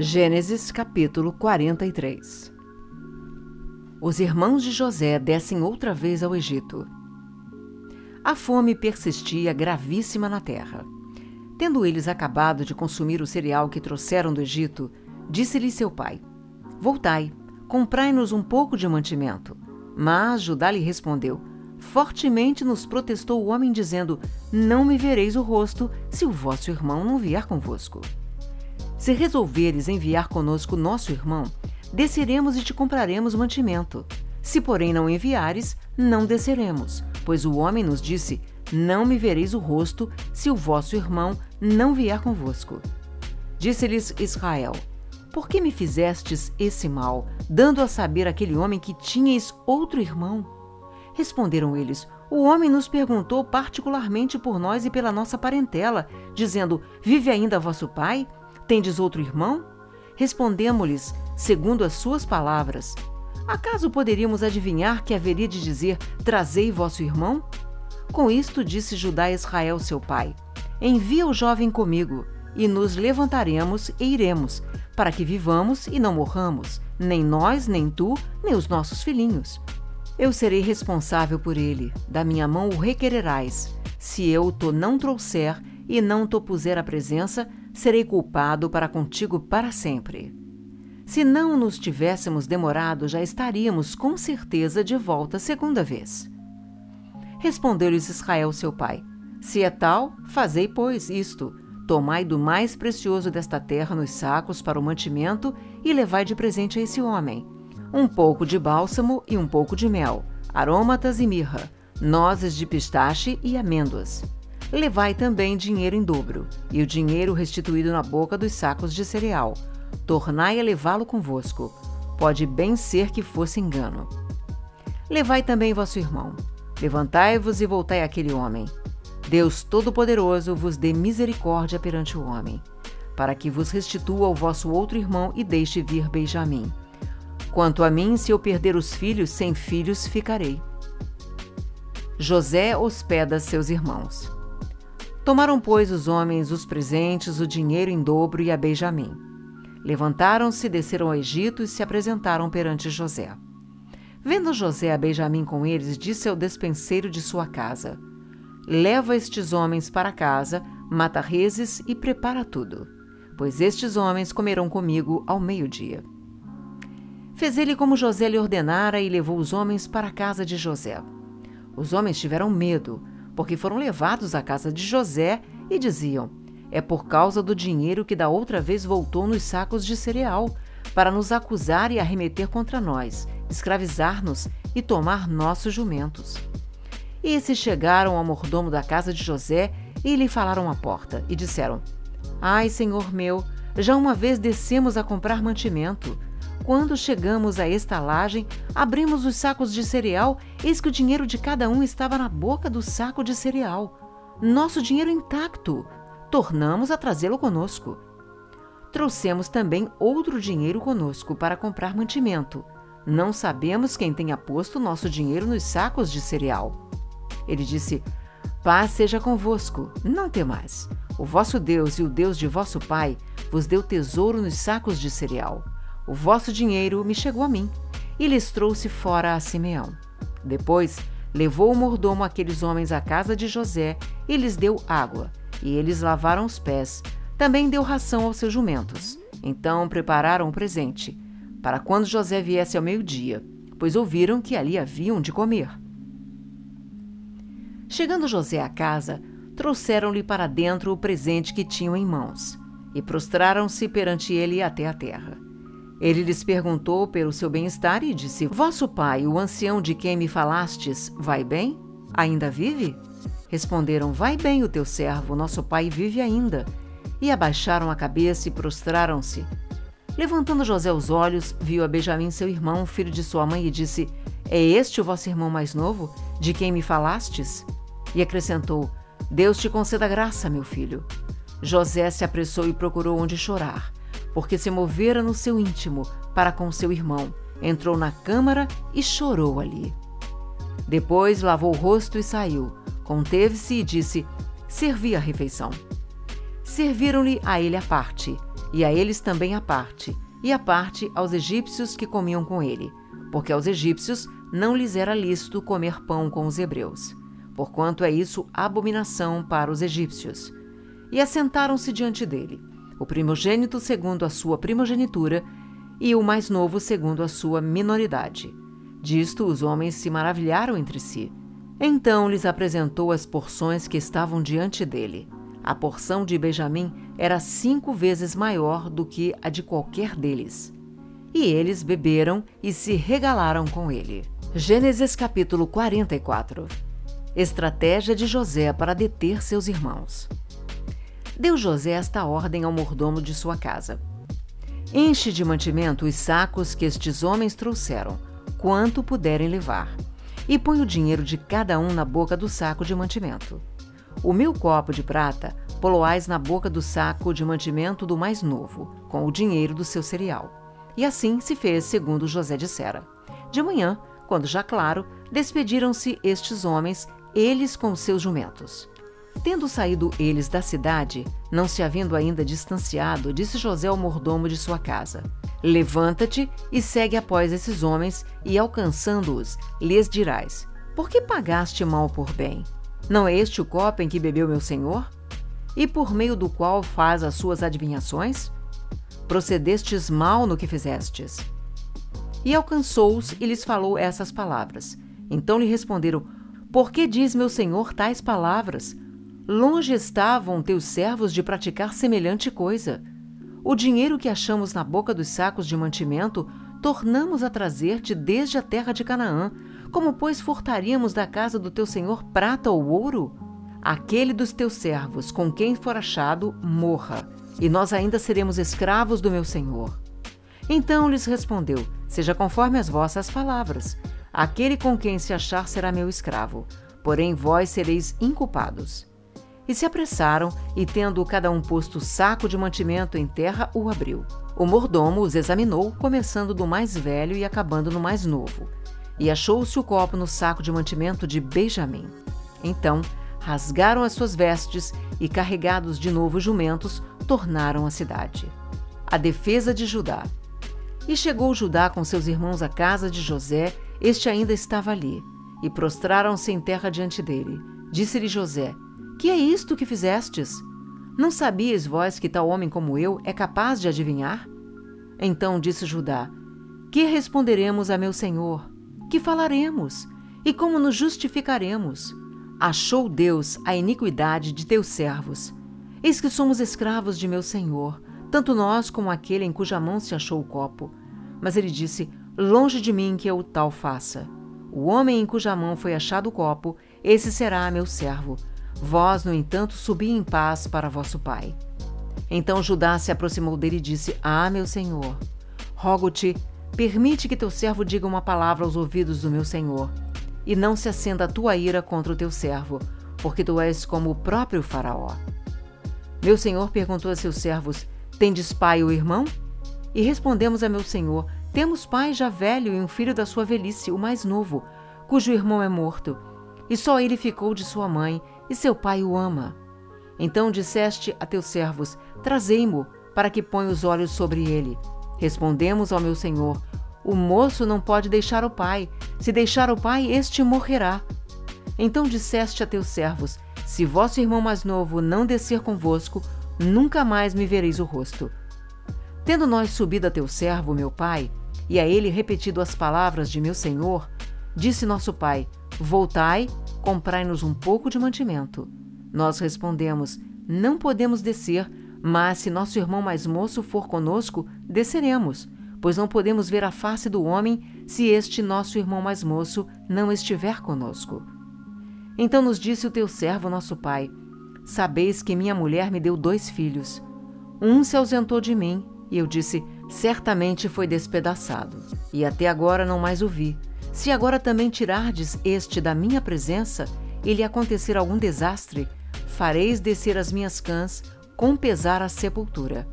Gênesis capítulo 43 Os irmãos de José descem outra vez ao Egito. A fome persistia gravíssima na terra. Tendo eles acabado de consumir o cereal que trouxeram do Egito, disse-lhe seu pai: Voltai, comprai-nos um pouco de mantimento. Mas Judá lhe respondeu: Fortemente nos protestou o homem, dizendo: Não me vereis o rosto, se o vosso irmão não vier convosco. Se resolveres enviar conosco nosso irmão, desceremos e te compraremos mantimento. Se, porém, não enviares, não desceremos, pois o homem nos disse: Não me vereis o rosto, se o vosso irmão não vier convosco. Disse-lhes Israel: Por que me fizestes esse mal, dando a saber aquele homem que tinhais outro irmão? Responderam eles: O homem nos perguntou particularmente por nós e pela nossa parentela, dizendo: Vive ainda vosso pai? Tendes outro irmão? Respondemos-lhes, segundo as suas palavras. Acaso poderíamos adivinhar que haveria de dizer: Trazei vosso irmão? Com isto disse Judá a Israel, seu pai: Envia o jovem comigo, e nos levantaremos e iremos, para que vivamos e não morramos, nem nós, nem tu, nem os nossos filhinhos. Eu serei responsável por ele, da minha mão o requererás. Se eu to não trouxer e não te puser à presença, serei culpado para contigo para sempre. Se não nos tivéssemos demorado, já estaríamos com certeza de volta segunda vez. Respondeu-lhes Israel, seu pai: Se é tal, fazei, pois, isto: tomai do mais precioso desta terra nos sacos para o mantimento e levai de presente a esse homem um pouco de bálsamo e um pouco de mel, aromatas e mirra, nozes de pistache e amêndoas. Levai também dinheiro em dobro, e o dinheiro restituído na boca dos sacos de cereal. Tornai a levá-lo convosco. Pode bem ser que fosse engano. Levai também vosso irmão. Levantai-vos e voltai àquele homem. Deus Todo-Poderoso vos dê misericórdia perante o homem, para que vos restitua o vosso outro irmão e deixe vir Benjamim. Quanto a mim, se eu perder os filhos, sem filhos ficarei. José hospeda seus irmãos. Tomaram, pois, os homens os presentes, o dinheiro em dobro e a Benjamim. Levantaram-se, desceram ao Egito e se apresentaram perante José. Vendo José a Benjamim com eles, disse ao despenseiro de sua casa: Leva estes homens para casa, mata reses e prepara tudo, pois estes homens comerão comigo ao meio-dia. Fez ele como José lhe ordenara e levou os homens para a casa de José. Os homens tiveram medo, porque foram levados à casa de José e diziam: É por causa do dinheiro que da outra vez voltou nos sacos de cereal, para nos acusar e arremeter contra nós, escravizar-nos e tomar nossos jumentos. E se chegaram ao mordomo da casa de José e lhe falaram à porta, e disseram: Ai, senhor meu, já uma vez descemos a comprar mantimento. Quando chegamos à estalagem, abrimos os sacos de cereal, eis que o dinheiro de cada um estava na boca do saco de cereal. Nosso dinheiro intacto. Tornamos a trazê-lo conosco. Trouxemos também outro dinheiro conosco para comprar mantimento. Não sabemos quem tenha posto nosso dinheiro nos sacos de cereal. Ele disse: Paz seja convosco, não temais. O vosso Deus e o Deus de vosso pai vos deu tesouro nos sacos de cereal. O vosso dinheiro me chegou a mim, e lhes trouxe fora a Simeão. Depois levou o mordomo aqueles homens à casa de José e lhes deu água, e eles lavaram os pés. Também deu ração aos seus jumentos. Então prepararam o presente, para quando José viesse ao meio-dia, pois ouviram que ali haviam de comer. Chegando José à casa, trouxeram-lhe para dentro o presente que tinham em mãos, e prostraram-se perante ele até a terra. Ele lhes perguntou pelo seu bem-estar e disse: Vosso pai, o ancião de quem me falastes, vai bem? Ainda vive? Responderam: Vai bem o teu servo, nosso pai vive ainda. E abaixaram a cabeça e prostraram-se. Levantando José os olhos, viu a Benjamim, seu irmão, filho de sua mãe, e disse: É este o vosso irmão mais novo, de quem me falastes? E acrescentou: Deus te conceda graça, meu filho. José se apressou e procurou onde chorar porque se movera no seu íntimo para com seu irmão. Entrou na câmara e chorou ali. Depois lavou o rosto e saiu. Conteve-se e disse: Servi a refeição. Serviram-lhe a ele a parte, e a eles também a parte, e a parte aos egípcios que comiam com ele, porque aos egípcios não lhes era lícito comer pão com os hebreus, porquanto é isso abominação para os egípcios. E assentaram-se diante dele, o primogênito segundo a sua primogenitura, e o mais novo segundo a sua minoridade. Disto os homens se maravilharam entre si. Então lhes apresentou as porções que estavam diante dele. A porção de Benjamim era cinco vezes maior do que a de qualquer deles. E eles beberam e se regalaram com ele. Gênesis capítulo 44 Estratégia de José para deter seus irmãos. Deu José esta ordem ao mordomo de sua casa: Enche de mantimento os sacos que estes homens trouxeram, quanto puderem levar, e põe o dinheiro de cada um na boca do saco de mantimento. O meu copo de prata poloais na boca do saco de mantimento do mais novo, com o dinheiro do seu cereal. E assim se fez segundo José dissera. De manhã, quando já claro, despediram-se estes homens, eles com seus jumentos. Tendo saído eles da cidade, não se havendo ainda distanciado, disse José ao mordomo de sua casa: Levanta-te e segue após esses homens, e alcançando-os, lhes dirás: Por que pagaste mal por bem? Não é este o copo em que bebeu meu senhor? E por meio do qual faz as suas adivinhações? Procedestes mal no que fizestes. E alcançou-os e lhes falou essas palavras. Então lhe responderam: Por que diz meu senhor tais palavras? Longe estavam teus servos de praticar semelhante coisa. O dinheiro que achamos na boca dos sacos de mantimento tornamos a trazer-te desde a terra de Canaã, como, pois, furtaríamos da casa do teu senhor prata ou ouro? Aquele dos teus servos com quem for achado, morra, e nós ainda seremos escravos do meu senhor. Então lhes respondeu: Seja conforme as vossas palavras. Aquele com quem se achar será meu escravo, porém vós sereis inculpados. E se apressaram, e tendo cada um posto saco de mantimento em terra, o abriu. O mordomo os examinou, começando do mais velho e acabando no mais novo e achou-se o copo no saco de mantimento de Benjamim. Então, rasgaram as suas vestes e, carregados de novo jumentos, tornaram à cidade. A defesa de Judá. E chegou Judá com seus irmãos à casa de José, este ainda estava ali, e prostraram-se em terra diante dele. Disse-lhe José: Que é isto que fizestes? Não sabias vós que tal homem como eu é capaz de adivinhar? Então disse Judá: Que responderemos a meu senhor? Que falaremos? E como nos justificaremos? Achou Deus a iniquidade de teus servos. Eis que somos escravos de meu senhor, tanto nós como aquele em cuja mão se achou o copo. Mas ele disse: Longe de mim que eu tal faça. O homem em cuja mão foi achado o copo, esse será meu servo. Vós, no entanto, subi em paz para vosso pai. Então Judá se aproximou dele e disse: Ah, meu senhor, rogo-te, Permite que teu servo diga uma palavra aos ouvidos do meu senhor, e não se acenda a tua ira contra o teu servo, porque tu és como o próprio Faraó. Meu senhor perguntou a seus servos: Tendes pai ou irmão? E respondemos a meu senhor: Temos pai já velho e um filho da sua velhice, o mais novo, cujo irmão é morto, e só ele ficou de sua mãe, e seu pai o ama. Então disseste a teus servos: Trazei-mo, para que ponha os olhos sobre ele. Respondemos ao meu senhor: O moço não pode deixar o pai. Se deixar o pai, este morrerá. Então disseste a teus servos: Se vosso irmão mais novo não descer convosco, nunca mais me vereis o rosto. Tendo nós subido a teu servo, meu pai, e a ele repetido as palavras de meu senhor, disse nosso pai: Voltai, comprai-nos um pouco de mantimento. Nós respondemos: Não podemos descer, mas se nosso irmão mais moço for conosco, desceremos, pois não podemos ver a face do homem se este nosso irmão mais moço não estiver conosco. Então nos disse o teu servo, nosso pai: Sabeis que minha mulher me deu dois filhos. Um se ausentou de mim, e eu disse: Certamente foi despedaçado, e até agora não mais o vi. Se agora também tirardes este da minha presença, e lhe acontecer algum desastre, fareis descer as minhas cãs com pesar à sepultura.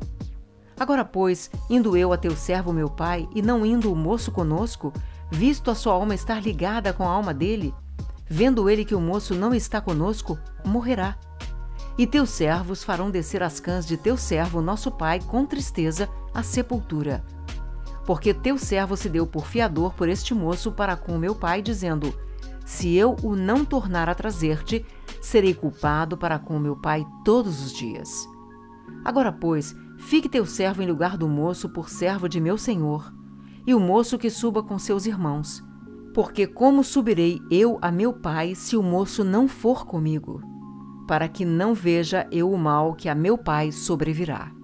Agora, pois, indo eu a teu servo meu pai, e não indo o moço conosco, visto a sua alma estar ligada com a alma dele, vendo ele que o moço não está conosco, morrerá. E teus servos farão descer as cãs de teu servo, nosso pai, com tristeza, à sepultura. Porque teu servo se deu por fiador por este moço para com meu pai, dizendo: Se eu o não tornar a trazer-te, serei culpado para com meu pai todos os dias. Agora, pois, fique teu servo em lugar do moço por servo de meu senhor, e o moço que suba com seus irmãos. Porque como subirei eu a meu pai se o moço não for comigo? Para que não veja eu o mal que a meu pai sobrevirá.